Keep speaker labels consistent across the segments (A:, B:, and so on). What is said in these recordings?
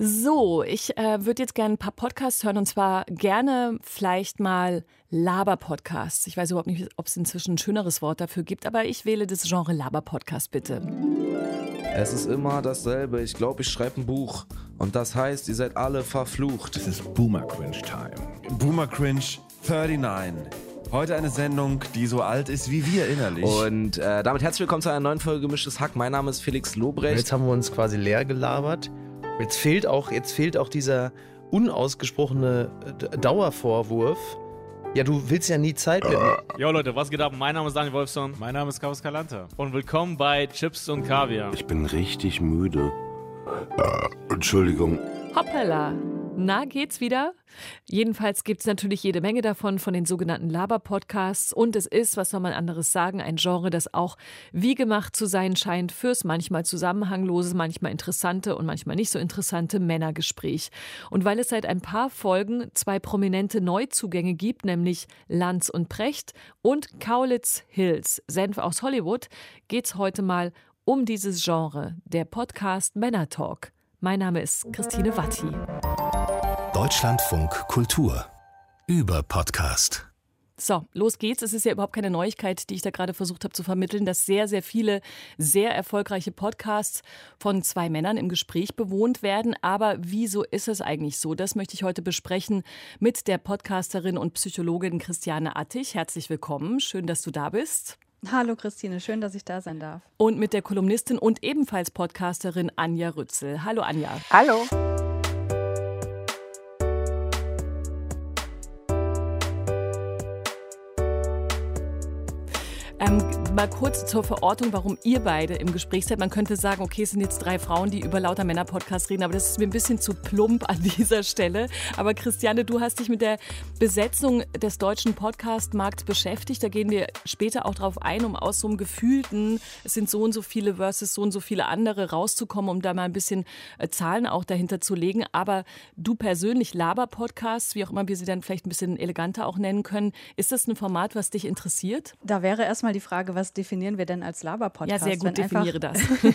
A: So, ich äh, würde jetzt gerne ein paar Podcasts hören und zwar gerne vielleicht mal Laber-Podcasts. Ich weiß überhaupt nicht, ob es inzwischen ein schöneres Wort dafür gibt, aber ich wähle das Genre Laber-Podcast bitte.
B: Es ist immer dasselbe. Ich glaube, ich schreibe ein Buch. Und das heißt, ihr seid alle verflucht.
C: Es ist Boomer Cringe Time. Boomer Cringe 39. Heute eine Sendung, die so alt ist wie wir innerlich.
B: Und äh, damit herzlich willkommen zu einer neuen Folge Gemischtes Hack. Mein Name ist Felix Lobrecht.
D: Jetzt haben wir uns quasi leer gelabert. Jetzt fehlt auch, jetzt fehlt auch dieser unausgesprochene äh, Dauervorwurf. Ja, du willst ja nie Zeit mit mir.
E: Jo Leute, was geht ab? Mein Name ist Daniel Wolfson.
F: Mein Name ist Chaos Kalanta.
E: Und willkommen bei Chips und Kaviar.
G: Ich bin richtig müde. Äh, Entschuldigung.
A: Hoppala. Na, geht's wieder? Jedenfalls gibt's natürlich jede Menge davon, von den sogenannten Laber-Podcasts. Und es ist, was soll man anderes sagen, ein Genre, das auch wie gemacht zu sein scheint fürs manchmal zusammenhanglose, manchmal interessante und manchmal nicht so interessante Männergespräch. Und weil es seit ein paar Folgen zwei prominente Neuzugänge gibt, nämlich Lanz und Precht und Kaulitz Hills, Senf aus Hollywood, geht's heute mal um dieses Genre, der Podcast Männer Talk. Mein Name ist Christine Watti.
H: Deutschlandfunk Kultur über Podcast.
A: So, los geht's. Es ist ja überhaupt keine Neuigkeit, die ich da gerade versucht habe zu vermitteln, dass sehr, sehr viele sehr erfolgreiche Podcasts von zwei Männern im Gespräch bewohnt werden. Aber wieso ist es eigentlich so? Das möchte ich heute besprechen mit der Podcasterin und Psychologin Christiane Attich. Herzlich willkommen. Schön, dass du da bist.
I: Hallo Christine, schön, dass ich da sein darf.
A: Und mit der Kolumnistin und ebenfalls Podcasterin Anja Rützel. Hallo Anja.
J: Hallo.
A: Ähm, mal kurz zur Verortung, warum ihr beide im Gespräch seid. Man könnte sagen, okay, es sind jetzt drei Frauen, die über lauter Männer-Podcasts reden, aber das ist mir ein bisschen zu plump an dieser Stelle. Aber Christiane, du hast dich mit der Besetzung des deutschen Podcast-Markts beschäftigt. Da gehen wir später auch drauf ein, um aus so einem gefühlten, es sind so und so viele versus so und so viele andere rauszukommen, um da mal ein bisschen äh, Zahlen auch dahinter zu legen. Aber du persönlich, Laber-Podcasts, wie auch immer wir sie dann vielleicht ein bisschen eleganter auch nennen können, ist das ein Format, was dich interessiert?
I: Da wäre erstmal die Frage, was definieren wir denn als Laber-Podcast?
A: Ja, sehr gut,
I: wenn
A: definiere
I: einfach,
A: das.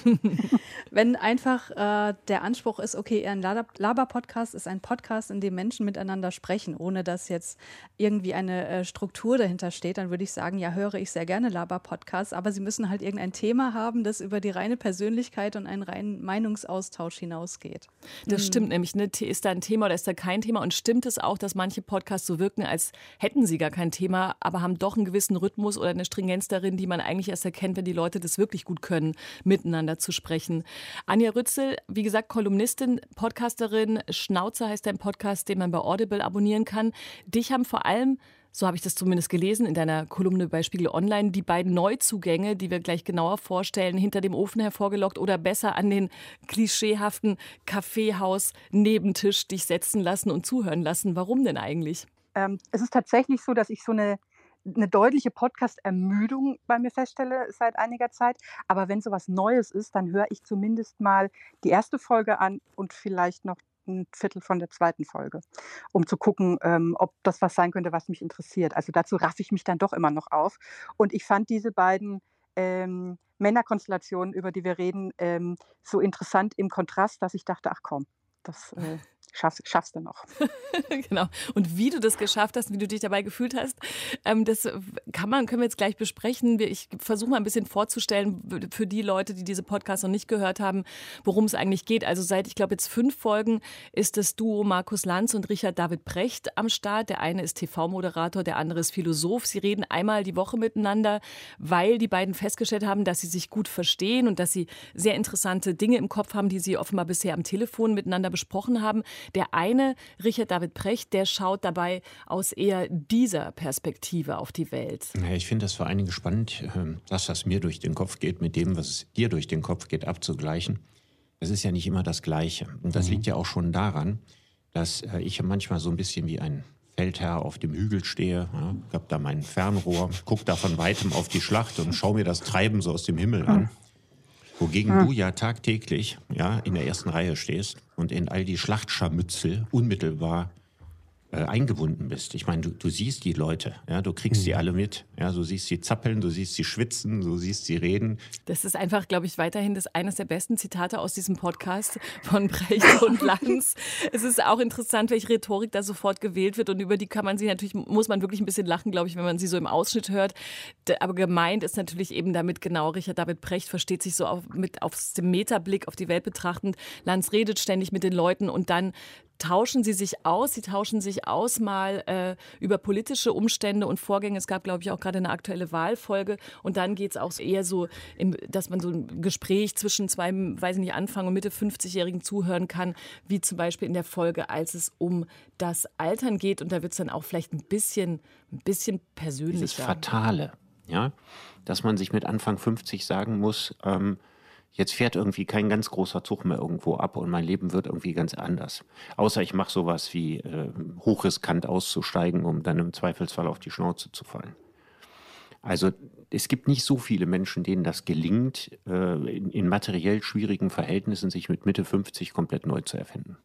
I: wenn einfach äh, der Anspruch ist, okay, ein Laber-Podcast ist ein Podcast, in dem Menschen miteinander sprechen, ohne dass jetzt irgendwie eine äh, Struktur dahinter steht, dann würde ich sagen, ja, höre ich sehr gerne Laber-Podcasts, aber sie müssen halt irgendein Thema haben, das über die reine Persönlichkeit und einen reinen Meinungsaustausch hinausgeht.
A: Das
I: Hm.
A: stimmt nämlich. Ne? Ist da ein Thema oder ist da kein Thema? Und stimmt es auch, dass manche Podcasts so wirken, als hätten sie gar kein Thema, aber haben doch einen gewissen Rhythmus oder eine Stringenz darin, die man eigentlich erst erkennt, wenn die Leute das wirklich gut können, miteinander zu sprechen. Anja Rützel, wie gesagt, Kolumnistin, Podcasterin, Schnauze heißt dein Podcast, den man bei Audible abonnieren kann. Dich haben vor allem so habe ich das zumindest gelesen in deiner Kolumne bei Spiegel Online, die beiden Neuzugänge, die wir gleich genauer vorstellen, hinter dem Ofen hervorgelockt oder besser an den klischeehaften Kaffeehaus-Nebentisch dich setzen lassen und zuhören lassen. Warum denn eigentlich?
J: Ähm, es ist tatsächlich so, dass ich so eine, eine deutliche Podcast-Ermüdung bei mir feststelle seit einiger Zeit. Aber wenn sowas Neues ist, dann höre ich zumindest mal die erste Folge an und vielleicht noch ein Viertel von der zweiten Folge, um zu gucken, ähm, ob das was sein könnte, was mich interessiert. Also dazu raffe ich mich dann doch immer noch auf. Und ich fand diese beiden ähm, Männerkonstellationen, über die wir reden, ähm, so interessant im Kontrast, dass ich dachte, ach komm, das äh, schaffst, schaffst du noch.
A: genau. Und wie du das geschafft hast, wie du dich dabei gefühlt hast, ähm, das kann man, können wir jetzt gleich besprechen. Ich versuche mal ein bisschen vorzustellen für die Leute, die diese Podcasts noch nicht gehört haben, worum es eigentlich geht. Also seit, ich glaube, jetzt fünf Folgen ist das Duo Markus Lanz und Richard David Precht am Start. Der eine ist TV-Moderator, der andere ist Philosoph. Sie reden einmal die Woche miteinander, weil die beiden festgestellt haben, dass sie sich gut verstehen und dass sie sehr interessante Dinge im Kopf haben, die sie offenbar bisher am Telefon miteinander besprochen haben. Der eine, Richard David Precht, der schaut dabei aus eher dieser Perspektive auf die Welt.
K: Ich finde das vor allen Dingen spannend, ähm, das, was mir durch den Kopf geht, mit dem, was dir durch den Kopf geht, abzugleichen. Das ist ja nicht immer das Gleiche. Und das liegt ja auch schon daran, dass äh, ich manchmal so ein bisschen wie ein Feldherr auf dem Hügel stehe. Ja, ich habe da mein Fernrohr, gucke da von weitem auf die Schlacht und schaue mir das Treiben so aus dem Himmel an. Wogegen du ja tagtäglich ja, in der ersten Reihe stehst und in all die Schlachtscharmützel unmittelbar äh, eingebunden bist. Ich meine, du, du siehst die Leute, ja, du kriegst sie alle mit. Ja, du siehst sie zappeln, du siehst sie schwitzen, du siehst sie reden.
A: Das ist einfach, glaube ich, weiterhin das eines der besten Zitate aus diesem Podcast von Brecht und Lanz. es ist auch interessant, welche Rhetorik da sofort gewählt wird und über die kann man sich natürlich, muss man wirklich ein bisschen lachen, glaube ich, wenn man sie so im Ausschnitt hört. Aber gemeint ist natürlich eben damit genau, Richard David Brecht versteht sich so auf, mit aus dem Metablick auf die Welt betrachtend. Lanz redet ständig mit den Leuten und dann tauschen sie sich aus. Sie tauschen sich aus mal äh, über politische Umstände und Vorgänge. Es gab, glaube ich, auch gerade eine aktuelle Wahlfolge. Und dann geht es auch eher so, im, dass man so ein Gespräch zwischen zwei, weiß ich nicht, Anfang und Mitte 50-Jährigen zuhören kann, wie zum Beispiel in der Folge, als es um das Altern geht. Und da wird es dann auch vielleicht ein bisschen, ein bisschen persönlicher.
K: Dieses Fatale, ja, dass man sich mit Anfang 50 sagen muss, ähm, jetzt fährt irgendwie kein ganz großer Zug mehr irgendwo ab und mein Leben wird irgendwie ganz anders. Außer ich mache sowas wie äh, hochriskant auszusteigen, um dann im Zweifelsfall auf die Schnauze zu fallen. Also es gibt nicht so viele Menschen, denen das gelingt, äh, in, in materiell schwierigen Verhältnissen sich mit Mitte 50 komplett neu zu erfinden.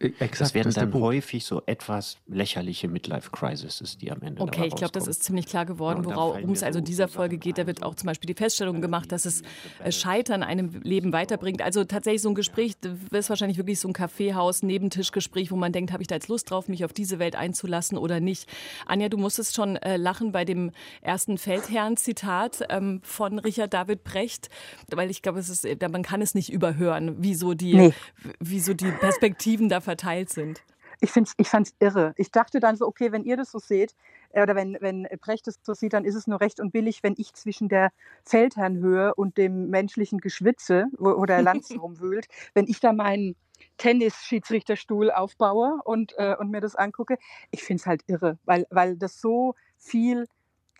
D: Exakt,
K: das werden
D: das
K: dann häufig so etwas lächerliche Midlife-Crises, die am Ende
A: Okay, ich glaube, das ist ziemlich klar geworden,
K: Ja,
A: worum es also dieser Folge geht. Da wird auch zum Beispiel die Feststellung gemacht, dass es äh, Scheitern einem Leben weiterbringt. Also tatsächlich so ein Gespräch, das ist wahrscheinlich wirklich so ein Kaffeehaus, Nebentischgespräch, wo man denkt, habe ich da jetzt Lust drauf, mich auf diese Welt einzulassen oder nicht. Anja, du musstest schon äh, lachen bei dem ersten Feldherrn-Zitat ähm, von Richard David Brecht, weil ich glaube, es ist, man kann es nicht überhören, wie so die,
J: Nee.
A: wie so die Perspektiven da verteilt sind.
J: Ich, find's, ich fand es irre. Ich dachte dann so, okay, wenn ihr das so seht, äh, oder wenn, wenn Brecht es so sieht, dann ist es nur recht und billig, wenn ich zwischen der Feldherrnhöhe und dem menschlichen Geschwitze, wo, der Lanz rumwühlt, wenn ich da meinen Tennis-Schiedsrichterstuhl aufbaue und, äh, und mir das angucke. Ich finde es halt irre, weil, weil das so viel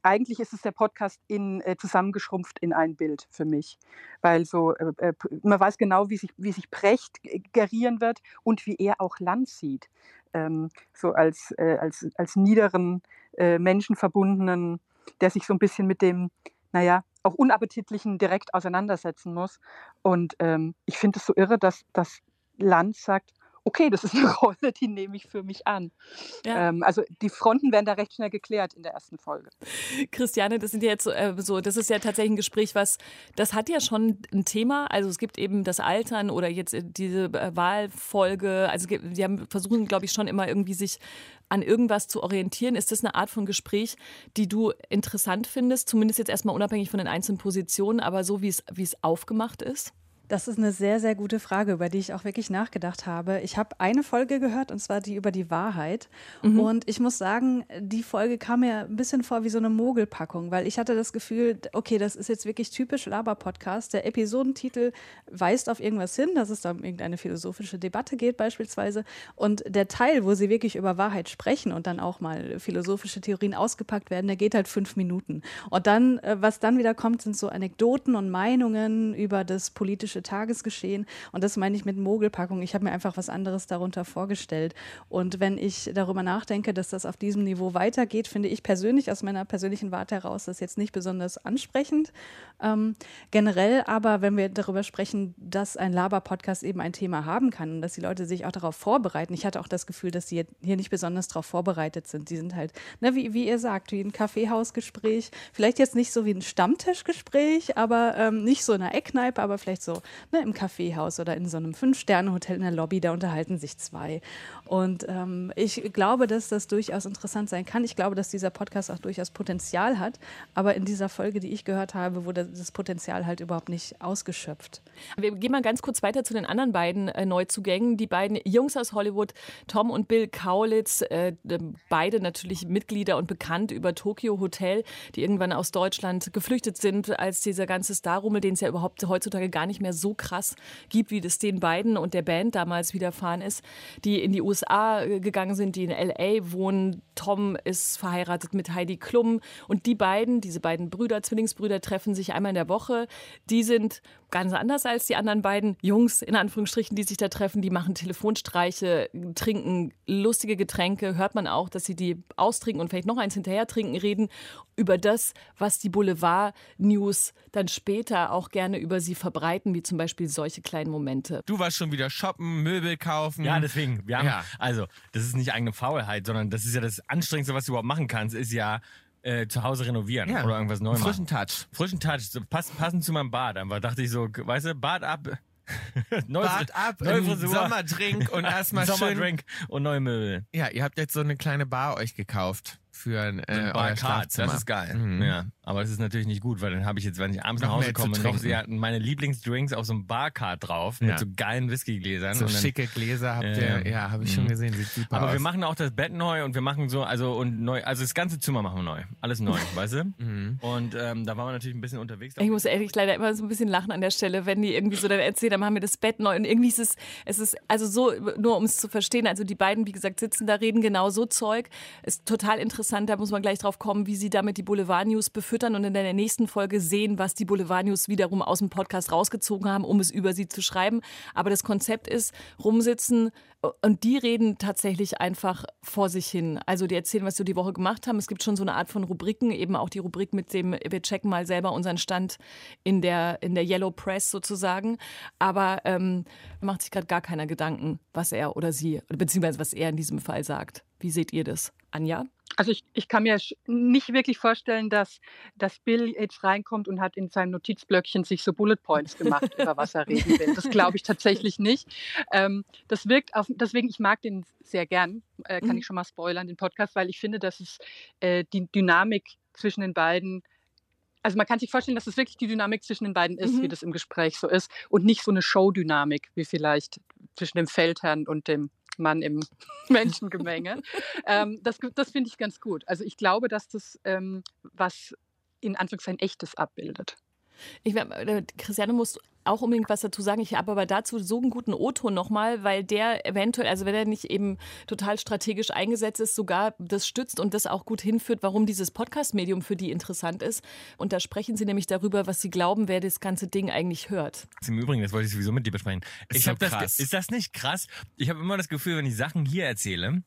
J: eigentlich ist es der Podcast in, äh, zusammengeschrumpft in ein Bild für mich. Weil so, äh, äh, man weiß genau, wie sich, wie sich Brecht g- gerieren wird und wie er auch Lanz sieht. Ähm, so als, äh, als, als niederen, äh, menschenverbundenen, der sich so ein bisschen mit dem, naja, auch unappetitlichen direkt auseinandersetzen muss. Und ähm, ich finde es so irre, dass, dass Lanz sagt, okay, das ist eine Rolle, die nehme ich für mich an.
A: Ja.
J: Ähm, also die Fronten werden da recht schnell geklärt in der ersten Folge.
A: Christiane, das sind ja jetzt so, äh, so, das ist ja tatsächlich ein Gespräch, was, das hat ja schon ein Thema. Also es gibt eben das Altern oder jetzt äh, diese äh, Wahlfolge. Also die haben versuchen, glaube ich, schon immer irgendwie sich an irgendwas zu orientieren. Ist das eine Art von Gespräch, die du interessant findest? Zumindest jetzt erstmal unabhängig von den einzelnen Positionen, aber so wie es, wie es aufgemacht ist?
I: Das ist eine sehr, sehr gute Frage, über die ich auch wirklich nachgedacht habe. Ich habe eine Folge gehört, und zwar die über die Wahrheit. Und ich muss sagen, die Folge kam mir ein bisschen vor wie so eine Mogelpackung, weil ich hatte das Gefühl, okay, das ist jetzt wirklich typisch Laber-Podcast. Der Episodentitel weist auf irgendwas hin, dass es da um irgendeine philosophische Debatte geht beispielsweise. Und der Teil, wo sie wirklich über Wahrheit sprechen und dann auch mal philosophische Theorien ausgepackt werden, der geht halt fünf Minuten. Und dann, äh, was dann wieder kommt, sind so Anekdoten und Meinungen über das politische Tagesgeschehen. Und das meine ich mit Mogelpackung. Ich habe mir einfach was anderes darunter vorgestellt. Und wenn ich darüber nachdenke, dass das auf diesem Niveau weitergeht, finde ich persönlich aus meiner persönlichen Warte heraus das jetzt nicht besonders ansprechend. Ähm, generell aber, wenn wir darüber sprechen, dass ein Laber-Podcast eben ein Thema haben kann und dass die Leute sich auch darauf vorbereiten. Ich hatte auch das Gefühl, dass die hier nicht besonders darauf vorbereitet sind. Die sind halt, ne, wie, wie ihr sagt, wie ein Kaffeehausgespräch. Vielleicht jetzt nicht so wie ein Stammtischgespräch, aber ähm, nicht so in einer Eckkneipe, aber vielleicht so ne, im Kaffeehaus oder in so einem Fünf-Sterne-Hotel in der Lobby, da unterhalten sich zwei. Und ähm, ich glaube, dass das durchaus interessant sein kann. Ich glaube, dass dieser Podcast auch durchaus Potenzial hat, aber in dieser Folge, die ich gehört habe, wurde das Potenzial halt überhaupt nicht ausgeschöpft.
A: Wir gehen mal ganz kurz weiter zu den anderen beiden äh, Neuzugängen. Die beiden Jungs aus Hollywood, Tom und Bill Kaulitz, äh, beide natürlich Mitglieder und bekannt über Tokyo Hotel, die irgendwann aus Deutschland geflüchtet sind, als dieser ganze Starrummel, den es ja überhaupt heutzutage gar nicht mehr so krass gibt, wie das den beiden und der Band damals widerfahren ist, die in die USA äh, gegangen sind, die in L.A. wohnen. Tom ist verheiratet mit Heidi Klum und die beiden, diese beiden Brüder, Zwillingsbrüder, treffen sich einmal in der Woche. Die sind ganz anders als die anderen beiden Jungs, in Anführungsstrichen, die sich da treffen. Die machen Telefonstreiche, trinken lustige Getränke. Hört man auch, dass sie die austrinken und vielleicht noch eins hinterher trinken, reden über das, was die Boulevard-News dann später auch gerne über sie verbreiten, wie zum Beispiel solche kleinen Momente.
F: Du warst schon wieder shoppen, Möbel kaufen.
L: Ja, deswegen. Wir haben,
F: Ja.
L: Also, das ist nicht eigene Faulheit, sondern das ist ja das Anstrengendste, was du überhaupt machen kannst, ist ja äh, zu Hause renovieren
F: Ja.
L: oder irgendwas neu machen.
F: Frischen Touch.
L: Frischen Touch, so pass, passend zu meinem Bart. Einfach dachte ich so, weißt du, Bart ab. neue
F: Bart ab. Sommerdrink und erstmal schön.
L: Sommerdrink und neue Möbel.
F: Ja, ihr habt jetzt so eine kleine Bar euch gekauft für äh, euer
L: Barcard,
F: Schlafzimmer.
L: das ist geil.
F: Mhm.
L: Ja, aber das ist natürlich nicht gut, weil dann habe ich jetzt, wenn ich abends
F: Noch
L: nach Hause komme, noch sie hatten meine Lieblingsdrinks auf so einem Barcard drauf mit
F: Ja.
L: so geilen Whiskygläsern.
F: So
L: und dann-
F: schicke Gläser habt ihr, ja, habe ich schon
L: Mhm.
F: gesehen, sieht super
L: Aber
F: aus.
L: wir machen auch das Bett neu und wir machen so, also und neu, also das ganze Zimmer machen wir neu. Alles neu, weißt du?
F: Mhm.
L: Und ähm, da waren wir natürlich ein bisschen unterwegs.
A: Ich muss ehrlich leider immer so ein bisschen lachen an der Stelle, wenn die irgendwie so dann erzählen, dann machen wir das Bett neu. Und irgendwie ist es, es ist, also so, nur um es zu verstehen, also die beiden, wie gesagt, sitzen da, reden genau so Zeug. Ist total interessant, da muss man gleich drauf kommen, wie sie damit die Boulevard-News befüttern und in der nächsten Folge sehen, was die Boulevard-News wiederum aus dem Podcast rausgezogen haben, um es über sie zu schreiben. Aber das Konzept ist, rumsitzen und die reden tatsächlich einfach vor sich hin. Also die erzählen, was sie die Woche gemacht haben. Es gibt schon so eine Art von Rubriken, eben auch die Rubrik mit dem, wir checken mal selber unseren Stand in der, in der Yellow Press sozusagen. Aber ähm, macht sich gerade gar keiner Gedanken, was er oder sie, beziehungsweise was er in diesem Fall sagt. Wie seht ihr das? Anja?
J: Also ich, ich kann mir nicht wirklich vorstellen, dass, dass Bill jetzt reinkommt und hat in seinem Notizblöckchen sich so Bullet Points gemacht, über was er reden will. Das glaube ich tatsächlich nicht. Ähm, das wirkt auf, deswegen, ich mag den sehr gern, äh, kann
A: Mhm.
J: ich schon mal spoilern, den Podcast, weil ich finde, dass es äh, die Dynamik zwischen den beiden also man kann sich vorstellen, dass es wirklich die Dynamik zwischen den beiden ist,
A: Mhm.
J: wie das im Gespräch so ist und nicht so eine Show-Dynamik wie vielleicht zwischen dem Feldherrn und dem Mann im Menschengemenge. ähm, das das finde ich ganz gut. Also ich glaube, dass das ähm, was in Anführungszeichen echtes abbildet.
A: Ich, äh, Christiane muss auch unbedingt was dazu sagen. Ich habe aber dazu so einen guten O-Ton nochmal, weil der eventuell, also wenn er nicht eben total strategisch eingesetzt ist, sogar das stützt und das auch gut hinführt, warum dieses Podcast-Medium für die interessant ist. Und da sprechen sie nämlich darüber, was sie glauben, wer das ganze Ding eigentlich hört.
L: Im Übrigen, das wollte ich sowieso mit dir besprechen.
F: Ist
L: ich
F: so
L: hab das,
F: krass.
L: ist das nicht krass? Ich habe immer das Gefühl, wenn ich Sachen hier erzähle,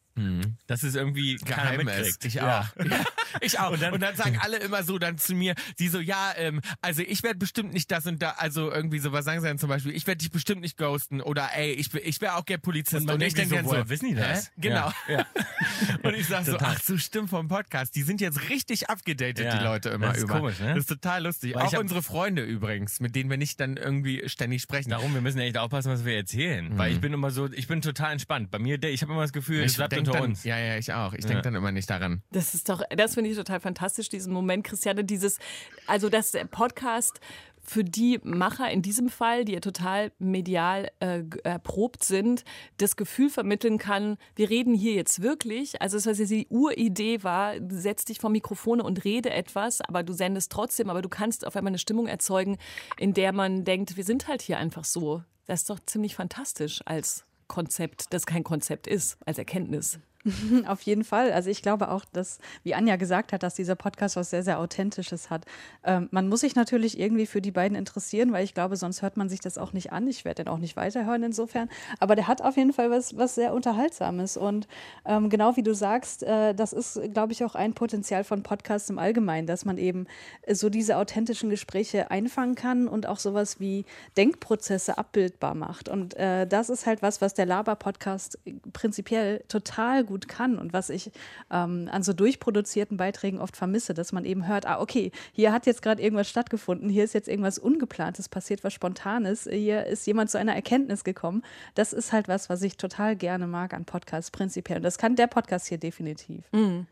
L: dass es irgendwie keiner
F: Geheim
L: mitkriegt.
F: ist. Ich
L: Ja.
F: auch. Ja, ich auch.
L: Und
F: Und
L: dann-
F: dann, sagen alle immer so dann zu mir, sie so, ja, ähm, also ich werde bestimmt nicht das und da, also irgendwie so, was sagen sie dann zum Beispiel, ich werde dich bestimmt nicht ghosten oder ey, ich, ich wäre auch gern Polizist.
L: Und man
F: ich
L: denkt sich
F: denk
L: so, woher wissen die das?
F: Hä? Genau.
L: Ja, ja.
F: Und ich sag so, ach so, stimmt vom Podcast. Die sind jetzt richtig abgedatet,
L: Ja,
F: die Leute immer
L: das ist
F: über.
L: komisch, ne?
F: Das ist total lustig.
L: Weil
F: auch unsere Freunde übrigens, mit denen wir nicht dann irgendwie ständig sprechen.
L: Darum, wir müssen echt aufpassen, was wir erzählen. Weil ich bin immer so, ich bin total entspannt. Bei mir, ich habe immer das Gefühl, es
F: ich
L: bleibt
F: denk
L: unter
F: dann,
L: uns.
F: Ja, ja, ich auch. Ich
L: Ja.
F: denke dann immer nicht daran.
A: Das ist doch, das finde ich total fantastisch, diesen Moment, Christiane, dieses, also dass der Podcast für die Macher in diesem Fall, die ja total medial äh, erprobt sind, das Gefühl vermitteln kann, wir reden hier jetzt wirklich. Also das, jetzt die Uridee war, du setzt dich vor Mikrofone und rede etwas, aber du sendest trotzdem, aber du kannst auf einmal eine Stimmung erzeugen, in der man denkt, wir sind halt hier einfach so. Das ist doch ziemlich fantastisch als Konzept, das kein Konzept ist, als Erkenntnis.
I: Auf jeden Fall. Also ich glaube auch, dass, wie Anja gesagt hat, dass dieser Podcast was sehr, sehr Authentisches hat. Ähm, man muss sich natürlich irgendwie für die beiden interessieren, weil ich glaube, sonst hört man sich das auch nicht an. Ich werde den auch nicht weiterhören insofern. Aber der hat auf jeden Fall was, was sehr Unterhaltsames. Und ähm, genau wie du sagst, äh, das ist, glaube ich, auch ein Potenzial von Podcasts im Allgemeinen, dass man eben äh, so diese authentischen Gespräche einfangen kann und auch sowas wie Denkprozesse abbildbar macht. Und äh, das ist halt was, was der Laber-Podcast prinzipiell total gut kann und was ich ähm, an so durchproduzierten Beiträgen oft vermisse, dass man eben hört, ah, okay, hier hat jetzt gerade irgendwas stattgefunden, hier ist jetzt irgendwas Ungeplantes passiert, was Spontanes, hier ist jemand zu einer Erkenntnis gekommen. Das ist halt was, was ich total gerne mag an Podcasts prinzipiell. Und das kann der Podcast hier definitiv.
A: Mhm.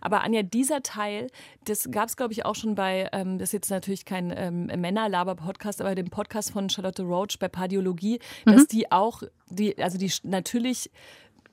A: Aber Anja, dieser Teil, das gab es, glaube ich, auch schon bei, ähm, das ist jetzt natürlich kein ähm, Männerlaber-Podcast, aber dem Podcast von Charlotte Roach bei Pardiologie, dass die auch, die, also die natürlich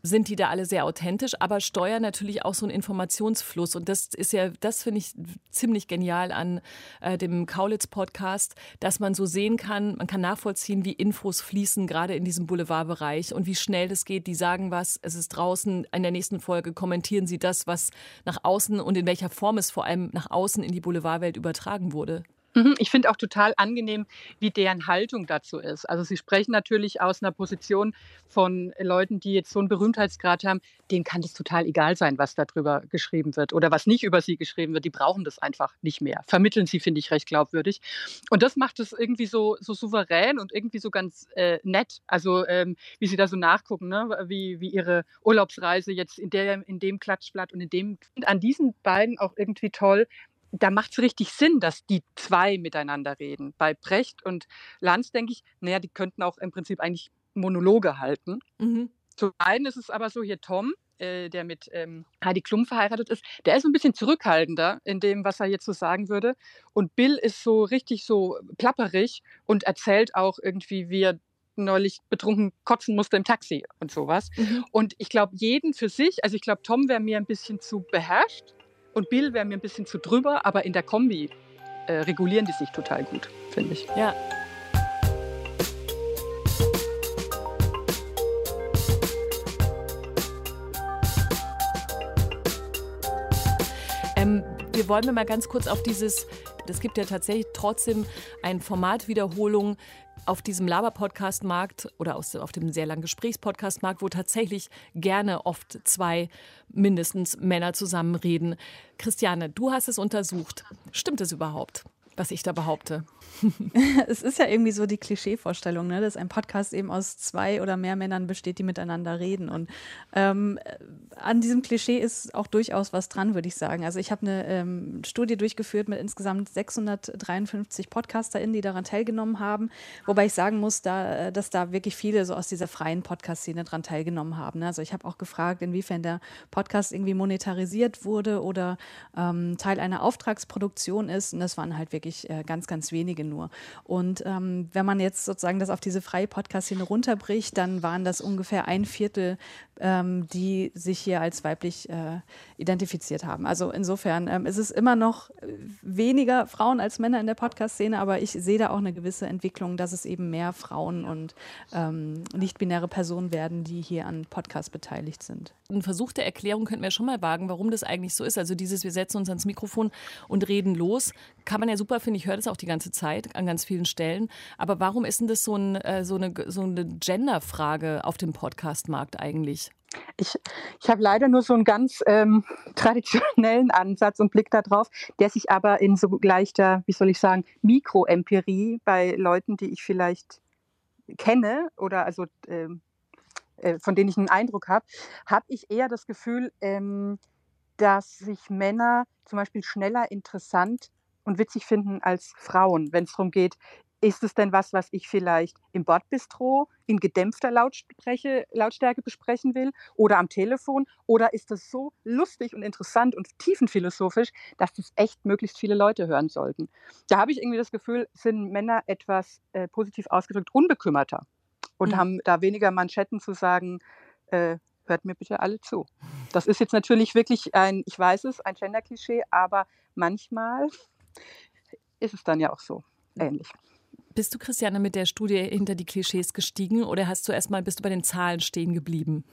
A: sind die da alle sehr authentisch, aber steuern natürlich auch so einen Informationsfluss. Und das ist ja, das finde ich ziemlich genial an äh, dem Kaulitz-Podcast, dass man so sehen kann, man kann nachvollziehen, wie Infos fließen, gerade in diesem Boulevardbereich und wie schnell das geht. Die sagen was, es ist draußen, in der nächsten Folge kommentieren sie das, was nach außen und in welcher Form es vor allem nach außen in die Boulevardwelt übertragen wurde.
J: Mhm, Ich finde auch total angenehm, wie deren Haltung dazu ist. Also sie sprechen natürlich aus einer Position von Leuten, die jetzt so einen Berühmtheitsgrad haben, denen kann es total egal sein, was darüber geschrieben wird oder was nicht über sie geschrieben wird. Die brauchen das einfach nicht mehr. Vermitteln sie, finde ich, recht glaubwürdig. Und das macht es irgendwie so, so souverän und irgendwie so ganz äh, nett. Also ähm, wie sie da so nachgucken, ne? wie, wie ihre Urlaubsreise jetzt in, der, in dem Klatschblatt und in dem. An diesen beiden auch irgendwie toll, da macht es richtig Sinn, dass die zwei miteinander reden. Bei Brecht und Lanz denke ich, naja, die könnten auch im Prinzip eigentlich Monologe halten.
A: Mhm.
J: Zum einen ist es aber so, hier Tom, äh, der mit ähm, Heidi Klum verheiratet ist, der ist ein bisschen zurückhaltender in dem, was er jetzt so sagen würde. Und Bill ist so richtig so plapperig und erzählt auch irgendwie, wie er neulich betrunken kotzen musste im Taxi und sowas. Und ich glaube, jeden für sich, also ich glaube, Tom wäre mir ein bisschen zu beherrscht und Bill wäre mir ein bisschen zu drüber, aber in der Kombi äh, regulieren die sich total gut, finde ich.
A: Ja. Ähm, wir wollen mal ganz kurz auf dieses, es gibt ja tatsächlich trotzdem ein Formatwiederholung auf diesem Laber-Podcast-Markt oder aus, auf dem sehr langen Gesprächspodcast-Markt, wo tatsächlich gerne oft zwei mindestens Männer zusammenreden. Christiane, du hast es untersucht. Stimmt es überhaupt, was ich da behaupte?
I: es ist ja irgendwie so die Klischeevorstellung, ne, dass ein Podcast eben aus zwei oder mehr Männern besteht, die miteinander reden. Und ähm, an diesem Klischee ist auch durchaus was dran, würde ich sagen. Also ich habe eine ähm, Studie durchgeführt mit insgesamt 653 PodcasterInnen, die daran teilgenommen haben. Wobei ich sagen muss, da, äh, dass da wirklich viele so aus dieser freien Podcast-Szene daran teilgenommen haben. Ne? Also ich habe auch gefragt, inwiefern der Podcast irgendwie monetarisiert wurde oder ähm, Teil einer Auftragsproduktion ist. Und das waren halt wirklich äh, ganz, ganz wenige nur. Und ähm, wenn man jetzt sozusagen das auf diese freie Podcast-Szene runterbricht, dann waren das ungefähr ein Viertel, ähm, die sich hier als weiblich äh, identifiziert haben. Also insofern ähm, ist es immer noch weniger Frauen als Männer in der Podcast-Szene, aber ich sehe da auch eine gewisse Entwicklung, dass es eben mehr Frauen und ähm, nicht-binäre Personen werden, die hier an Podcasts beteiligt sind.
A: Ein Versuch der Erklärung könnten wir schon mal wagen, warum das eigentlich so ist. Also dieses, wir setzen uns ans Mikrofon und reden los, kann man ja super finden. Ich höre das auch die ganze Zeit an ganz vielen Stellen. Aber warum ist denn das so, ein, äh, so eine, so eine Gender-Frage auf dem Podcast-Markt eigentlich?
J: Ich, ich habe leider nur so einen ganz ähm, traditionellen Ansatz und Blick darauf, der sich aber in so leichter, wie soll ich sagen, Mikroempirie bei Leuten, die ich vielleicht kenne oder also ähm, äh, von denen ich einen Eindruck habe, habe ich eher das Gefühl, ähm, dass sich Männer zum Beispiel schneller interessant und witzig finden als Frauen, wenn es darum geht, ist es denn was, was ich vielleicht im Bordbistro in gedämpfter Lautspreche, Lautstärke besprechen will oder am Telefon? Oder ist das so lustig und interessant und tiefenphilosophisch, dass das echt möglichst viele Leute hören sollten? Da habe ich irgendwie das Gefühl, sind Männer etwas äh, positiv ausgedrückt unbekümmerter und
A: Mhm.
J: haben da weniger Manschetten zu sagen, äh, hört mir bitte alle zu. Das ist jetzt natürlich wirklich ein, ich weiß es, ein Gender-Klischee, aber manchmal ist es dann ja auch so ähnlich.
A: Bist du, Christiane, mit der Studie hinter die Klischees gestiegen oder hast du erstmal, bist du bei den Zahlen stehen geblieben?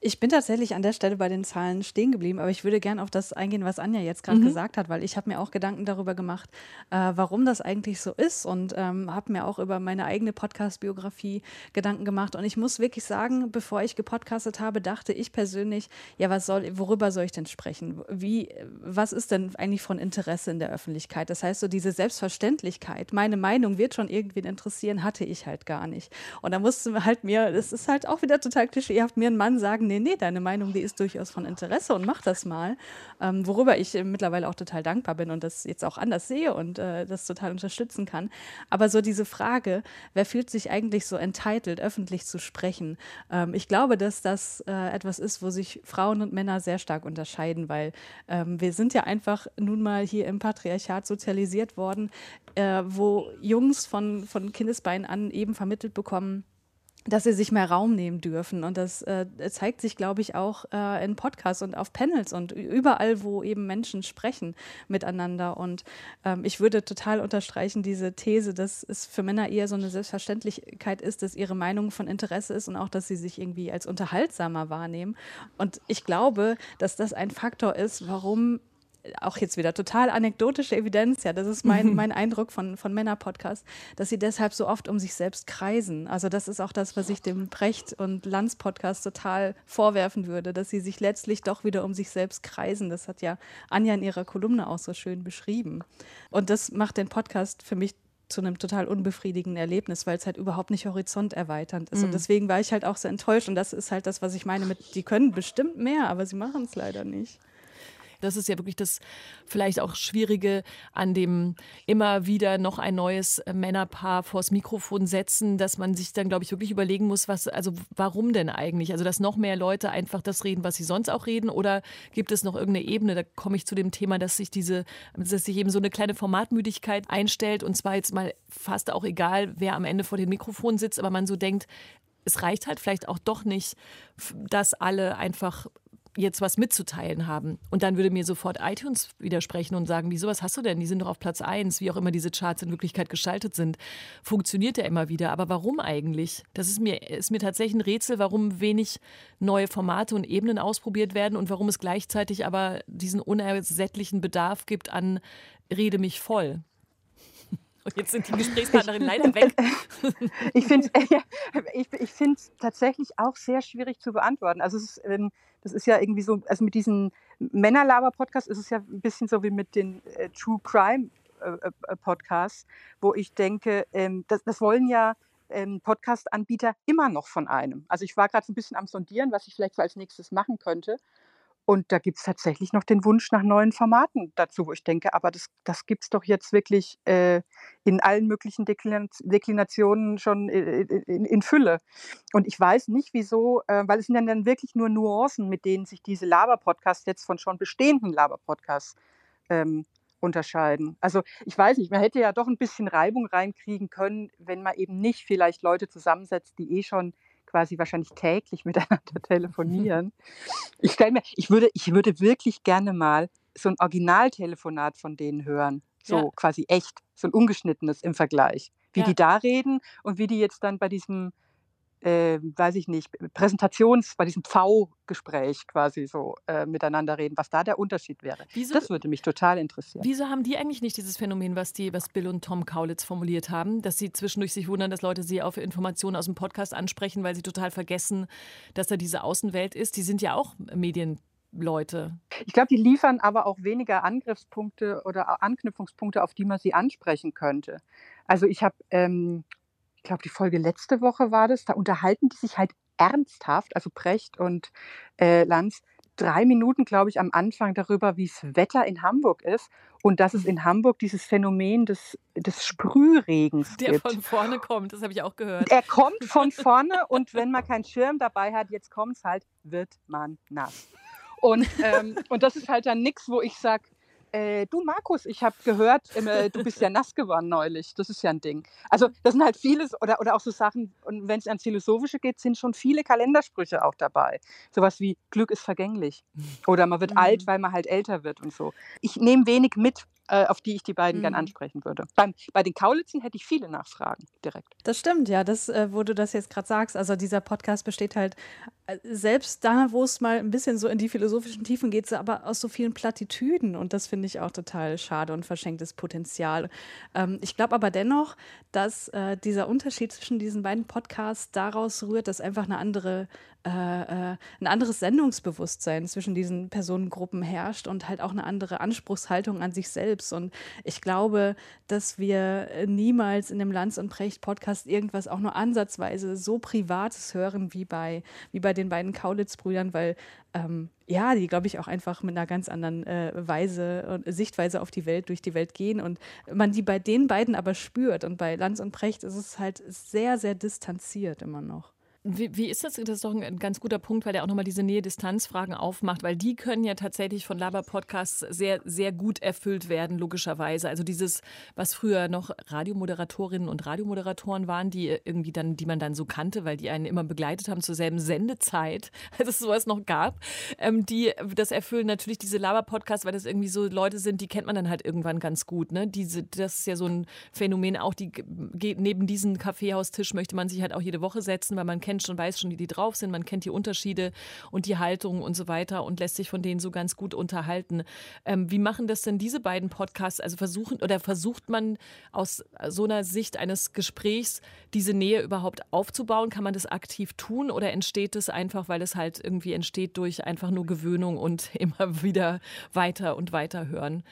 I: Ich bin tatsächlich an der Stelle bei den Zahlen stehen geblieben, aber ich würde gerne auf das eingehen, was Anja jetzt gerade
A: Mhm.
I: gesagt hat, weil ich habe mir auch Gedanken darüber gemacht, äh, warum das eigentlich so ist und ähm, habe mir auch über meine eigene Podcast-Biografie Gedanken gemacht. Und ich muss wirklich sagen, bevor ich gepodcastet habe, dachte ich persönlich, ja, was soll, worüber soll ich denn sprechen? Wie, was ist denn eigentlich von Interesse in der Öffentlichkeit? Das heißt, so diese Selbstverständlichkeit, meine Meinung wird schon irgendwen interessieren, hatte ich halt gar nicht. Und da musste halt mir, das ist halt auch wieder total klischeehaft, mir ein Mann sagen, nee, nee, deine Meinung, die ist durchaus von Interesse und mach das mal. Ähm, worüber ich äh, mittlerweile auch total dankbar bin und das jetzt auch anders sehe und äh, das total unterstützen kann. Aber so diese Frage, wer fühlt sich eigentlich so entitled, öffentlich zu sprechen? Ähm, ich glaube, dass das äh, etwas ist, wo sich Frauen und Männer sehr stark unterscheiden, weil ähm, wir sind ja einfach nun mal hier im Patriarchat sozialisiert worden, äh, wo Jungs von, von Kindesbeinen an eben vermittelt bekommen, dass sie sich mehr Raum nehmen dürfen. Und das äh, zeigt sich, glaube ich, auch äh, in Podcasts und auf Panels und überall, wo eben Menschen sprechen miteinander. Und ähm, ich würde total unterstreichen diese These, dass es für Männer eher so eine Selbstverständlichkeit ist, dass ihre Meinung von Interesse ist und auch, dass sie sich irgendwie als unterhaltsamer wahrnehmen. Und ich glaube, dass das ein Faktor ist, warum auch jetzt wieder total anekdotische Evidenz, ja, das ist mein, mein Eindruck von, von Männer-Podcasts, dass sie deshalb so oft um sich selbst kreisen. Also das ist auch das, was ich dem Brecht- und Lanz-Podcast total vorwerfen würde, dass sie sich letztlich doch wieder um sich selbst kreisen. Das hat ja Anja in ihrer Kolumne auch so schön beschrieben. Und das macht den Podcast für mich zu einem total unbefriedigenden Erlebnis, weil es halt überhaupt nicht horizonterweiternd ist.
A: Mhm.
I: Und deswegen war ich halt auch so enttäuscht. Und das ist halt das, was ich meine mit, die können bestimmt mehr, aber sie machen es leider nicht.
A: Das ist ja wirklich das vielleicht auch Schwierige an dem immer wieder noch ein neues äh, Männerpaar vors Mikrofon setzen, dass man sich dann, glaube ich, wirklich überlegen muss, was, also warum denn eigentlich? Also, dass noch mehr Leute einfach das reden, was sie sonst auch reden, oder gibt es noch irgendeine Ebene? Da komme ich zu dem Thema, dass sich diese, dass sich eben so eine kleine Formatmüdigkeit einstellt und zwar jetzt mal fast auch egal, wer am Ende vor dem Mikrofon sitzt, aber man so denkt, es reicht halt vielleicht auch doch nicht, dass alle einfach jetzt was mitzuteilen haben. Und dann würde mir sofort iTunes widersprechen und sagen, wieso, was hast du denn? Die sind doch auf Platz 1, wie auch immer diese Charts in Wirklichkeit gestaltet sind. Funktioniert ja immer wieder. Aber warum eigentlich? Das ist mir, ist mir tatsächlich ein Rätsel, warum wenig neue Formate und Ebenen ausprobiert werden und warum es gleichzeitig aber diesen unersättlichen Bedarf gibt an Rede mich voll. Und jetzt sind die Gesprächspartnerinnen leider weg.
J: ich finde ich, ich es tatsächlich auch sehr schwierig zu beantworten. Also es ist, ähm, das ist ja irgendwie so, also mit diesen Männerlaber-Podcasts ist es ja ein bisschen so wie mit den äh, True Crime äh, äh, Podcasts, wo ich denke, ähm, das, das wollen ja ähm, Podcast-Anbieter immer noch von einem. Also ich war gerade so ein bisschen am Sondieren, was ich vielleicht so als nächstes machen könnte. Und da gibt es tatsächlich noch den Wunsch nach neuen Formaten dazu, wo ich denke, aber das, das gibt es doch jetzt wirklich äh, in allen möglichen Deklina Deklinationen schon in, in, in, Fülle. Und ich weiß nicht, wieso, äh, weil es sind dann wirklich nur Nuancen, mit denen sich diese Laber-Podcasts jetzt von schon bestehenden Laber-Podcasts ähm, unterscheiden. Also ich weiß nicht, man hätte ja doch ein bisschen Reibung reinkriegen können, wenn man eben nicht vielleicht Leute zusammensetzt, die eh schon quasi wahrscheinlich täglich miteinander telefonieren. Ich stelle mir, ich würde, ich würde wirklich gerne mal so ein Originaltelefonat von denen hören. So
A: Ja.
J: quasi echt, so ein ungeschnittenes im Vergleich. Wie
A: Ja.
J: die da reden und wie die jetzt dann bei diesem, äh, weiß ich nicht, Präsentations, bei diesem V-Gespräch quasi so äh, miteinander reden, was da der Unterschied wäre.
A: Wieso-
J: das würde mich total interessieren.
A: Wieso haben die eigentlich nicht dieses Phänomen, was die, was Bill und Tom Kaulitz formuliert haben, dass sie zwischendurch sich wundern, dass Leute sie auf Informationen aus dem Podcast ansprechen, weil sie total vergessen, dass da diese Außenwelt ist. Die sind ja auch Medienleute.
J: Ich glaube, die liefern aber auch weniger Angriffspunkte oder Anknüpfungspunkte, auf die man sie ansprechen könnte. Also ich habe, ähm, glaube, die Folge letzte Woche war das, da unterhalten die sich halt ernsthaft, also Precht und äh, Lanz, drei Minuten, glaube ich, am Anfang darüber, wie das Wetter in Hamburg ist und dass es in Hamburg dieses Phänomen des, des Sprühregens
A: Der
J: gibt.
A: von vorne kommt, das habe ich auch gehört.
J: Er kommt von vorne und wenn man keinen Schirm dabei hat, jetzt kommt es halt, wird man nass. Und, ähm, und das ist halt dann nichts, wo ich sage, äh, du Markus, ich habe gehört, äh, du bist ja nass geworden neulich. Das ist ja ein Ding. Also das sind halt vieles oder, oder auch so Sachen, und wenn es ans Philosophische geht, sind schon viele Kalendersprüche auch dabei. Sowas wie Glück ist vergänglich oder man wird alt, weil man halt älter wird und so. Ich nehme wenig mit, äh, auf die ich die beiden gern
I: Mhm.
J: ansprechen würde. Beim, bei den Kaulitzen hätte ich viele Nachfragen direkt.
I: Das stimmt, ja, das, äh, wo du das jetzt gerade sagst. Also dieser Podcast besteht halt äh, selbst da, wo es mal ein bisschen so in die philosophischen Tiefen geht, aber aus so vielen Plattitüden. Und das finde ich auch total schade und verschenktes Potenzial. Ähm, ich glaube aber dennoch, dass dieser Unterschied zwischen diesen beiden Podcasts daraus rührt, dass einfach eine andere äh, äh, ein anderes Sendungsbewusstsein zwischen diesen Personengruppen herrscht und halt auch eine andere Anspruchshaltung an sich selbst. Und ich glaube, dass wir niemals in dem Lanz und Precht Podcast irgendwas auch nur ansatzweise so Privates hören wie bei, wie bei den beiden Kaulitz-Brüdern, weil ähm, ja, die, glaube ich, auch einfach mit einer ganz anderen äh, Weise und Sichtweise auf die Welt, durch die Welt gehen und man die bei den beiden aber spürt. Und bei Lanz und Precht ist es halt sehr, sehr distanziert immer noch.
A: Wie, wie ist das? Das ist doch ein, ganz guter Punkt, weil der auch nochmal diese Nähe-Distanz-Fragen aufmacht, weil die können ja tatsächlich von Laber-Podcasts sehr, sehr gut erfüllt werden, logischerweise. Also dieses, was früher noch Radiomoderatorinnen und Radiomoderatoren waren, die irgendwie dann, die man dann so kannte, weil die einen immer begleitet haben zur selben Sendezeit, als es sowas noch gab, ähm, die das erfüllen natürlich diese Laber-Podcasts, weil das irgendwie so Leute sind, die kennt man dann halt irgendwann ganz gut. Ne? Diese, das ist ja so ein Phänomen auch, die neben diesen Kaffeehaustisch möchte man sich halt auch jede Woche setzen, weil man kennt Menschen und weiß schon, wie die drauf sind. Man kennt die Unterschiede und die Haltung und so weiter und lässt sich von denen so ganz gut unterhalten. Ähm, wie machen das denn diese beiden Podcasts? Also versuchen oder versucht man aus so einer Sicht eines Gesprächs diese Nähe überhaupt aufzubauen? Kann man das aktiv tun oder entsteht es einfach, weil es halt irgendwie entsteht durch einfach nur Gewöhnung und immer wieder weiter und weiter hören?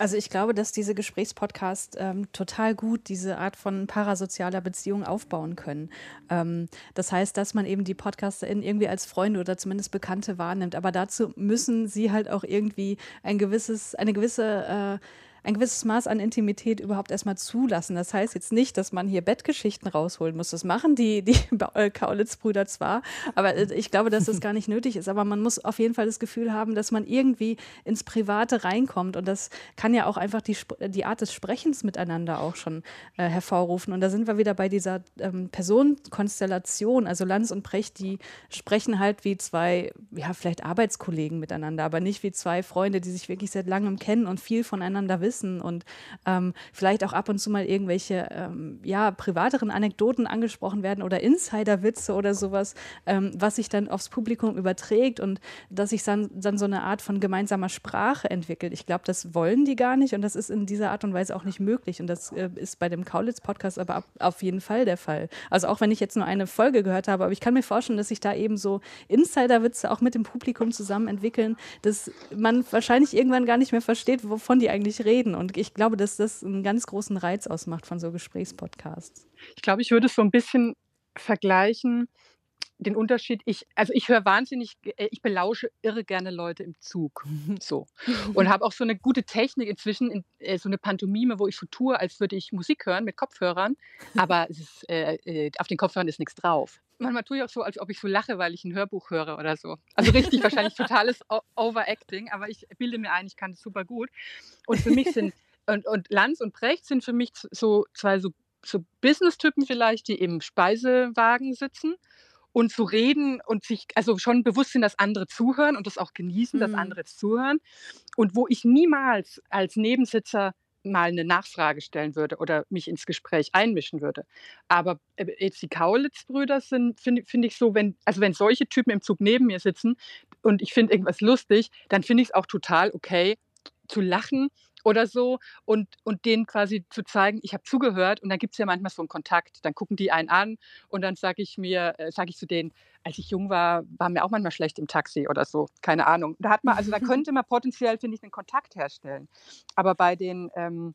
I: Also ich glaube, dass diese Gesprächspodcasts ähm, total gut diese Art von parasozialer Beziehung aufbauen können. Ähm, das heißt, dass man eben die PodcasterInnen irgendwie als Freunde oder zumindest Bekannte wahrnimmt. Aber dazu müssen sie halt auch irgendwie ein gewisses, eine gewisse äh, ein gewisses Maß an Intimität überhaupt erstmal zulassen. Das heißt jetzt nicht, dass man hier Bettgeschichten rausholen muss. Das machen die, die Kaulitz-Brüder zwar, aber äh, ich glaube, dass das gar nicht nötig ist. Aber man muss auf jeden Fall das Gefühl haben, dass man irgendwie ins Private reinkommt. Und das kann ja auch einfach die, die Art des Sprechens miteinander auch schon äh, hervorrufen. Und da sind wir wieder bei dieser ähm, Personenkonstellation. Also Lanz und Precht, die sprechen halt wie zwei, ja, vielleicht Arbeitskollegen miteinander, aber nicht wie zwei Freunde, die sich wirklich seit langem kennen und viel voneinander wissen wissen und ähm, vielleicht auch ab und zu mal irgendwelche ähm, ja, privateren Anekdoten angesprochen werden oder Insiderwitze oder sowas, ähm, was sich dann aufs Publikum überträgt und dass sich dann, dann so eine Art von gemeinsamer Sprache entwickelt. Ich glaube, das wollen die gar nicht und das ist in dieser Art und Weise auch nicht möglich. Und das äh, ist bei dem Kaulitz-Podcast aber ab, auf jeden Fall der Fall. Also auch wenn ich jetzt nur eine Folge gehört habe, aber ich kann mir vorstellen, dass sich da eben so Insiderwitze auch mit dem Publikum zusammen entwickeln, dass man wahrscheinlich irgendwann gar nicht mehr versteht, wovon die eigentlich reden reden. Und ich glaube, dass das einen ganz großen Reiz ausmacht von so Gesprächspodcasts.
J: Ich glaube, ich würde es so ein bisschen vergleichen, den Unterschied, ich, also ich höre wahnsinnig, äh, ich belausche irre gerne Leute im Zug. So. Und habe auch so eine gute Technik inzwischen, in, äh, so eine Pantomime, wo ich so tue, als würde ich Musik hören mit Kopfhörern, aber ist, äh, äh, auf den Kopfhörern ist nichts drauf. Manchmal tue ich auch so, als ob ich so lache, weil ich ein Hörbuch höre oder so. Also richtig wahrscheinlich totales Overacting, aber ich bilde mir ein, ich kann das super gut. Und für mich sind, und, und Lanz und Brecht sind für mich so zwei so, so Business-Typen vielleicht, die im Speisewagen sitzen und zu reden und sich also schon bewusst sind, dass andere zuhören und das auch genießen, mhm. dass andere zuhören. Und wo ich niemals als Nebensitzer mal eine Nachfrage stellen würde oder mich ins Gespräch einmischen würde. Aber äh, jetzt die Kaulitz-Brüder sind, finde find ich so, wenn, also wenn solche Typen im Zug neben mir sitzen und ich finde irgendwas lustig, dann finde ich es auch total okay zu lachen oder so und, und denen quasi zu zeigen, ich habe zugehört und dann gibt es ja manchmal so einen Kontakt. Dann gucken die einen an und dann sage ich mir, äh, sage ich zu denen, als ich jung war, war mir auch manchmal schlecht im Taxi oder so, keine Ahnung. Da hat man, also da könnte man potenziell, finde ich, einen Kontakt herstellen. Aber bei den ähm,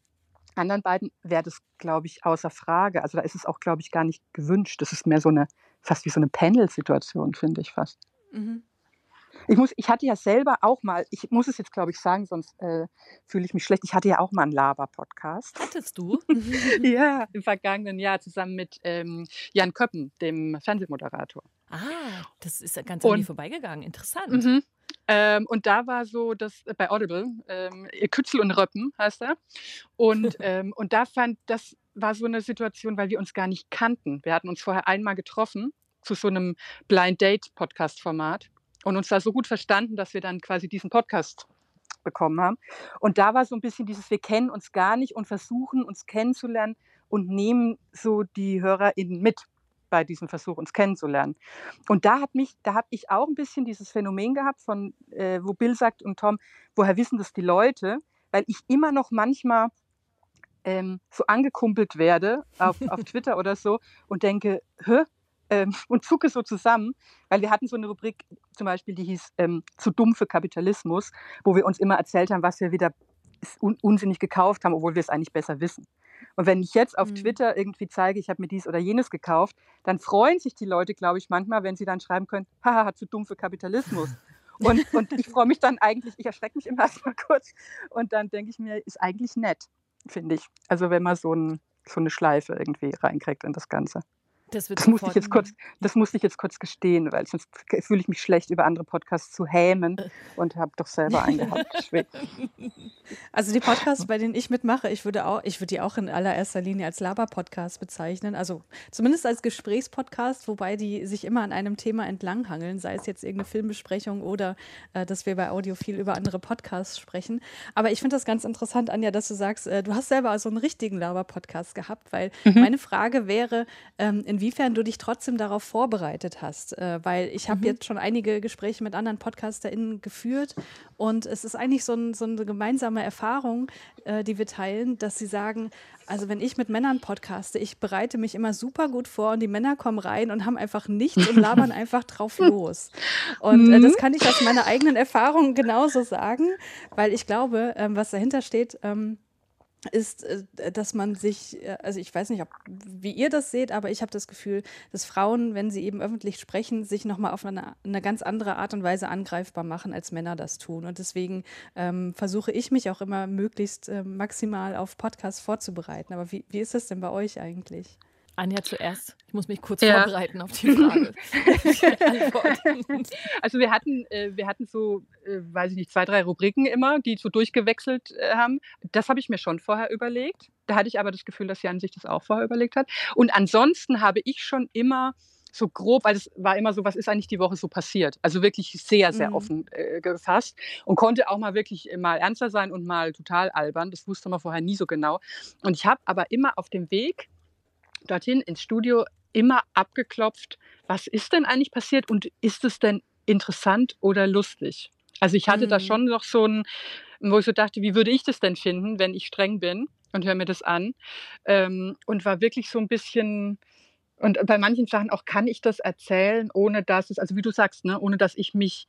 J: anderen beiden wäre das, glaube ich, außer Frage. Also da ist es auch, glaube ich, gar nicht gewünscht. Das ist mehr so eine, fast wie so eine Panel-Situation, finde ich fast. Mhm. Ich, muss, ich hatte ja selber auch mal, ich muss es jetzt glaube ich sagen, sonst äh, fühle ich mich schlecht. Ich hatte ja auch mal einen Laber-Podcast.
A: Hattest du?
J: ja, im vergangenen Jahr zusammen mit ähm, Jan Köppen, dem Fernsehmoderator.
A: Ah, das ist ja ganz an mir vorbeigegangen. Interessant.
J: Mhm. Ähm, und da war so, dass äh, bei Audible, ähm, Kützel und Röppen heißt er. Und, ähm, und da fand, das war so eine Situation, weil wir uns gar nicht kannten. Wir hatten uns vorher einmal getroffen zu so einem Blind Date Podcast Format und uns da so gut verstanden, dass wir dann quasi diesen Podcast bekommen haben. Und da war so ein bisschen dieses, wir kennen uns gar nicht und versuchen uns kennenzulernen und nehmen so die HörerInnen mit bei diesem Versuch, uns kennenzulernen. Und da hat mich, da habe ich auch ein bisschen dieses Phänomen gehabt, von äh, wo Bill sagt und Tom, woher wissen das die Leute? Weil ich immer noch manchmal ähm, so angekumpelt werde auf, auf Twitter oder so und denke, hä, ähm, und zucke so zusammen, weil wir hatten so eine Rubrik zum Beispiel, die hieß ähm, Zu dumm für Kapitalismus, wo wir uns immer erzählt haben, was wir wieder un unsinnig gekauft haben, obwohl wir es eigentlich besser wissen. Und wenn ich jetzt auf mhm. Twitter irgendwie zeige, ich habe mir dies oder jenes gekauft, dann freuen sich die Leute, glaube ich, manchmal, wenn sie dann schreiben können, haha, zu dumm für Kapitalismus. Und, und ich freue mich dann eigentlich, ich erschrecke mich immer erstmal kurz und dann denke ich mir, ist eigentlich nett, finde ich. Also wenn man so, ein, so eine Schleife irgendwie reinkriegt in das Ganze.
A: Das,
J: das, musste ich jetzt kurz, das musste ich jetzt kurz gestehen, weil sonst fühle ich mich schlecht, über andere Podcasts zu hämen äh. und habe doch selber einen gehabt.
I: Also die Podcasts, bei denen ich mitmache, ich würde auch, ich würde die auch in allererster Linie als Laber-Podcast bezeichnen. Also zumindest als Gesprächspodcast, wobei die sich immer an einem Thema entlanghangeln, sei es jetzt irgendeine Filmbesprechung oder äh, dass wir bei Audio viel über andere Podcasts sprechen. Aber ich finde das ganz interessant, Anja, dass du sagst, äh, du hast selber so einen richtigen Laber-Podcast gehabt, weil mhm. meine Frage wäre, ähm, inwiefern inwiefern du dich trotzdem darauf vorbereitet hast. Äh, weil ich habe
A: Mhm.
I: jetzt schon einige Gespräche mit anderen PodcasterInnen geführt und es ist eigentlich so, ein, so eine gemeinsame Erfahrung, äh, die wir teilen, dass sie sagen, also wenn ich mit Männern podcaste, ich bereite mich immer super gut vor und die Männer kommen rein und haben einfach nichts und labern einfach drauf los. Und äh, das
J: Mhm.
I: kann ich aus meiner eigenen Erfahrung genauso sagen, weil ich glaube, ähm, was dahinter steht, ähm, ist, äh, dass man sich, äh, also ich weiß nicht, ob, wie ihr das seht, aber ich habe das Gefühl, dass Frauen, wenn sie eben öffentlich sprechen, sich nochmal auf eine, eine ganz andere Art und Weise angreifbar machen, als Männer das tun. Und deswegen ähm, versuche ich mich auch immer möglichst äh, maximal auf Podcasts vorzubereiten. Aber wie, wie ist das denn bei euch eigentlich?
A: Anja zuerst. Ich muss mich kurz
J: Ja.
A: vorbereiten auf die Frage.
J: Also wir hatten, äh, wir hatten so, äh, weiß ich nicht, zwei, drei Rubriken immer, die so durchgewechselt äh, haben. Das habe ich mir schon vorher überlegt. Da hatte ich aber das Gefühl, dass Jan sich das auch vorher überlegt hat. Und ansonsten habe ich schon immer so grob, weil es war immer so, was ist eigentlich die Woche so passiert? Also wirklich sehr, sehr
I: Mhm.
J: offen äh, gefasst und konnte auch mal wirklich mal ernster sein und mal total albern. Das wusste man vorher nie so genau. Und ich habe aber immer auf dem Weg dorthin ins Studio immer abgeklopft, was ist denn eigentlich passiert und ist es denn interessant oder lustig? Also ich hatte da
I: Mhm.
J: schon noch so ein, wo ich so dachte, wie würde ich das denn finden, wenn ich streng bin und höre mir das an ähm, und war wirklich so ein bisschen und bei manchen Sachen auch kann ich das erzählen, ohne dass es, also wie du sagst, ne, ohne dass ich mich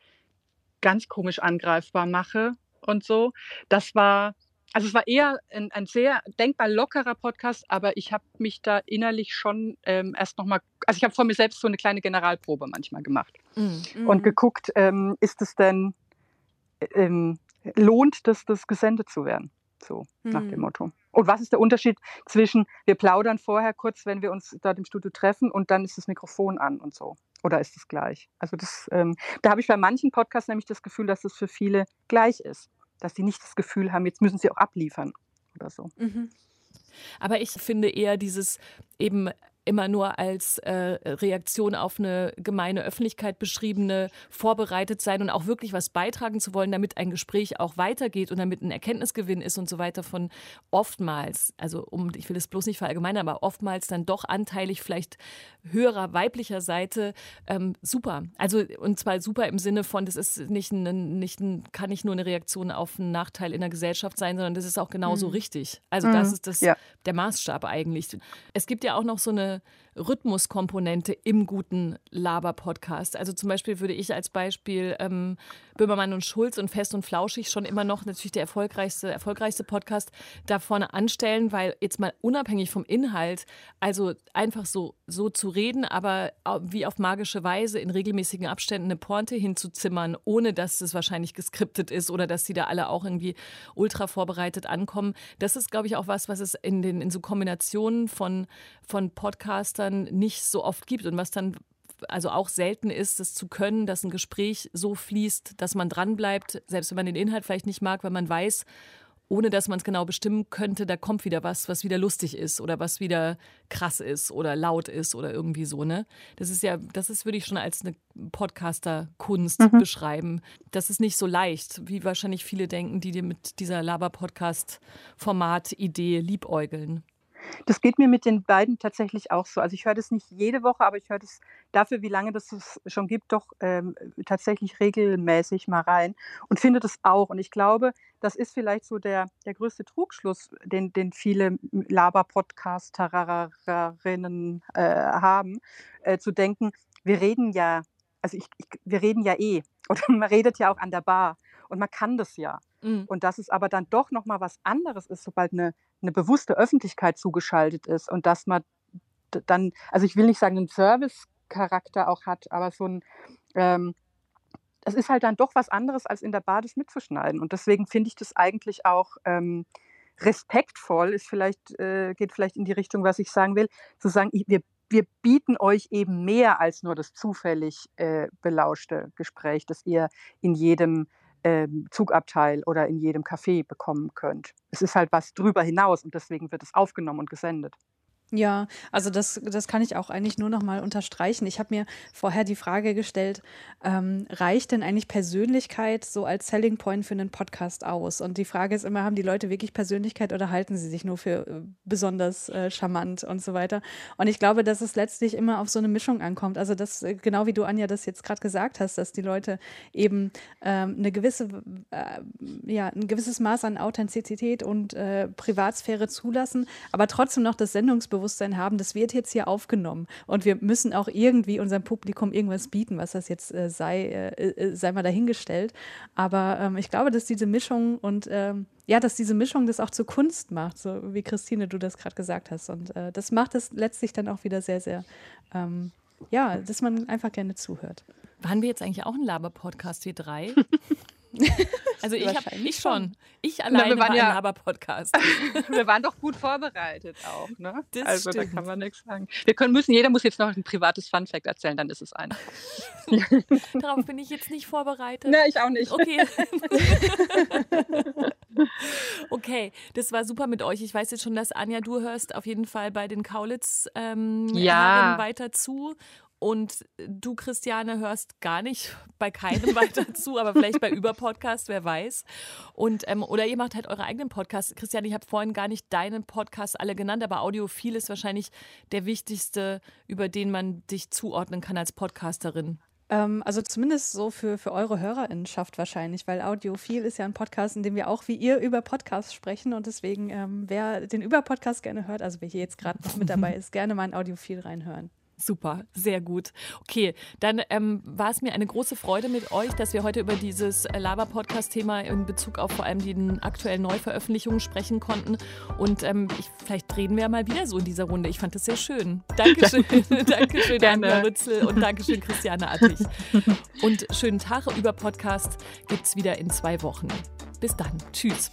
J: ganz komisch angreifbar mache und so. Das war, also es war eher ein, ein sehr denkbar lockerer Podcast, aber ich habe mich da innerlich schon ähm, erst nochmal, also ich habe von mir selbst so eine kleine Generalprobe manchmal gemacht
A: Mhm.
J: und geguckt, ähm, ist es denn, ähm, lohnt das, das gesendet zu werden? So nach dem
I: Mhm.
J: Motto. Und was ist der Unterschied zwischen, wir plaudern vorher kurz, wenn wir uns dort im Studio treffen und dann ist das Mikrofon an und so? Oder ist es gleich? Also das, ähm, da habe ich bei manchen Podcasts nämlich das Gefühl, dass das für viele gleich ist. Dass sie nicht das Gefühl haben, jetzt müssen sie auch abliefern oder so.
I: Mhm.
A: Aber ich finde eher dieses eben immer nur als äh, Reaktion auf eine gemeine Öffentlichkeit beschriebene vorbereitet sein und auch wirklich was beitragen zu wollen, damit ein Gespräch auch weitergeht und damit ein Erkenntnisgewinn ist und so weiter von oftmals, also um, ich will es bloß nicht verallgemeinern, aber oftmals dann doch anteilig vielleicht höherer weiblicher Seite ähm, super. Also und zwar super im Sinne von, das ist nicht ein, nicht ein, kann nicht nur eine Reaktion auf einen Nachteil in der Gesellschaft sein, sondern das ist auch genauso
J: Mhm.
A: richtig. Also
J: Mhm.
A: das ist das
J: Ja.
A: der Maßstab eigentlich. Es gibt ja auch noch so eine Rhythmuskomponente im guten Laber-Podcast. Also zum Beispiel würde ich als Beispiel ähm, Böhmermann und Schulz und Fest und Flauschig schon immer noch natürlich der erfolgreichste, erfolgreichste Podcast da vorne anstellen, weil jetzt mal unabhängig vom Inhalt, also einfach so, so zu reden, aber wie auf magische Weise in regelmäßigen Abständen eine Pointe hinzuzimmern, ohne dass es wahrscheinlich geskriptet ist oder dass die da alle auch irgendwie ultra vorbereitet ankommen. Das ist, glaube ich, auch was, was es in den in so Kombinationen von, von Podcastern nicht so oft gibt und was dann also auch selten ist, das zu können, dass ein Gespräch so fließt, dass man dranbleibt, selbst wenn man den Inhalt vielleicht nicht mag, weil man weiß, ohne dass man es genau bestimmen könnte, da kommt wieder was, was wieder lustig ist oder was wieder krass ist oder laut ist oder irgendwie so, ne? Das ist ja, das ist, würde ich schon als eine Podcaster-Kunst
J: Mhm.
A: beschreiben. Das ist nicht so leicht, wie wahrscheinlich viele denken, die dir mit dieser Laber-Podcast-Format-Idee liebäugeln.
J: Das geht mir mit den beiden tatsächlich auch so. Also ich höre das nicht jede Woche, aber ich höre das dafür, wie lange das es schon gibt, doch ähm, tatsächlich regelmäßig mal rein und finde das auch. Und ich glaube, das ist vielleicht so der, der größte Trugschluss, den, den viele Laber-Podcasterinnen äh, haben, äh, zu denken, wir reden ja, also ich, ich, wir reden ja eh. Oder man redet ja auch an der Bar und man kann das ja.
A: Mhm.
J: Und dass es aber dann doch nochmal was anderes ist, sobald eine, eine bewusste Öffentlichkeit zugeschaltet ist und dass man dann, also ich will nicht sagen, einen Service-Charakter auch hat, aber so ein, ähm, es ist halt dann doch was anderes, als in der Bar das mitzuschneiden. Und deswegen finde ich das eigentlich auch ähm, respektvoll, ist vielleicht, äh, geht vielleicht in die Richtung, was ich sagen will, zu sagen, wir, wir bieten euch eben mehr als nur das zufällig äh, belauschte Gespräch, das ihr in jedem ähm, Zugabteil oder in jedem Café bekommen könnt. Es ist halt was drüber hinaus und deswegen wird es aufgenommen und gesendet.
I: Ja, also das, das kann ich auch eigentlich nur noch mal unterstreichen. Ich habe mir vorher die Frage gestellt, ähm, reicht denn eigentlich Persönlichkeit so als Selling Point für einen Podcast aus? Und die Frage ist immer, haben die Leute wirklich Persönlichkeit oder halten sie sich nur für äh, besonders äh, charmant und so weiter? Und ich glaube, dass es letztlich immer auf so eine Mischung ankommt. Also das, äh, genau wie du, Anja, das jetzt gerade gesagt hast, dass die Leute eben ähm, eine gewisse, äh, ja, ein gewisses Maß an Authentizität und äh, Privatsphäre zulassen, aber trotzdem noch das Sendungsbewusstsein Bewusstsein haben, das wird jetzt hier aufgenommen und wir müssen auch irgendwie unserem Publikum irgendwas bieten, was das jetzt äh, sei, äh, äh, sei mal dahingestellt. Aber ähm, ich glaube, dass diese Mischung und ähm, ja, dass diese Mischung das auch zur Kunst macht, so wie Christine, du das gerade gesagt hast. Und äh, das macht es letztlich dann auch wieder sehr, sehr, ähm, ja, dass man einfach gerne zuhört.
A: Waren wir jetzt eigentlich auch ein Laber-Podcast, wir drei? Also ich, hab, ich schon. Ich alleine
J: Na, wir waren
A: war
J: ja-
A: ein Laber-Podcast.
J: Wir waren doch gut vorbereitet auch, ne?
A: Das
J: also
A: stimmt.
J: da kann man nichts sagen. Wir können müssen, jeder muss jetzt noch ein privates Funfact erzählen, dann ist es ein.
A: Darauf bin ich jetzt nicht vorbereitet.
J: Ne, ich auch nicht.
A: Okay. okay, das war super mit euch. Ich weiß jetzt schon, dass Anja, du hörst auf jeden Fall bei den Kaulitz ähm,
J: Ja.
A: Weiter zu. Und du, Christiane, hörst gar nicht bei keinem weiter zu, aber vielleicht bei Überpodcast, wer weiß. Und, ähm, oder ihr macht halt eure eigenen Podcasts. Christiane, ich habe vorhin gar nicht deinen Podcast alle genannt, aber Audiophil ist wahrscheinlich der wichtigste, über den man dich zuordnen kann als Podcasterin.
I: Ähm, also zumindest so für, für eure Hörerinnenschaft wahrscheinlich, weil Audiophil ist ja ein Podcast, in dem wir auch wie ihr über Podcasts sprechen und deswegen, ähm, wer den Über-Podcast gerne hört, also wer hier jetzt gerade noch mit dabei ist, gerne mal in Audiophil reinhören.
A: Super, sehr gut. Okay, dann ähm, war es mir eine große Freude mit euch, dass wir heute über dieses Laber-Podcast-Thema in Bezug auf vor allem die aktuellen Neuveröffentlichungen sprechen konnten. Und ähm, ich, vielleicht reden wir ja mal wieder so in dieser Runde. Ich fand das sehr schön. Dankeschön, Dankeschön. Anja Rützel und Dankeschön, Christiane Attich. Und schönen Tag über Podcast gibt es wieder in zwei Wochen. Bis dann. Tschüss.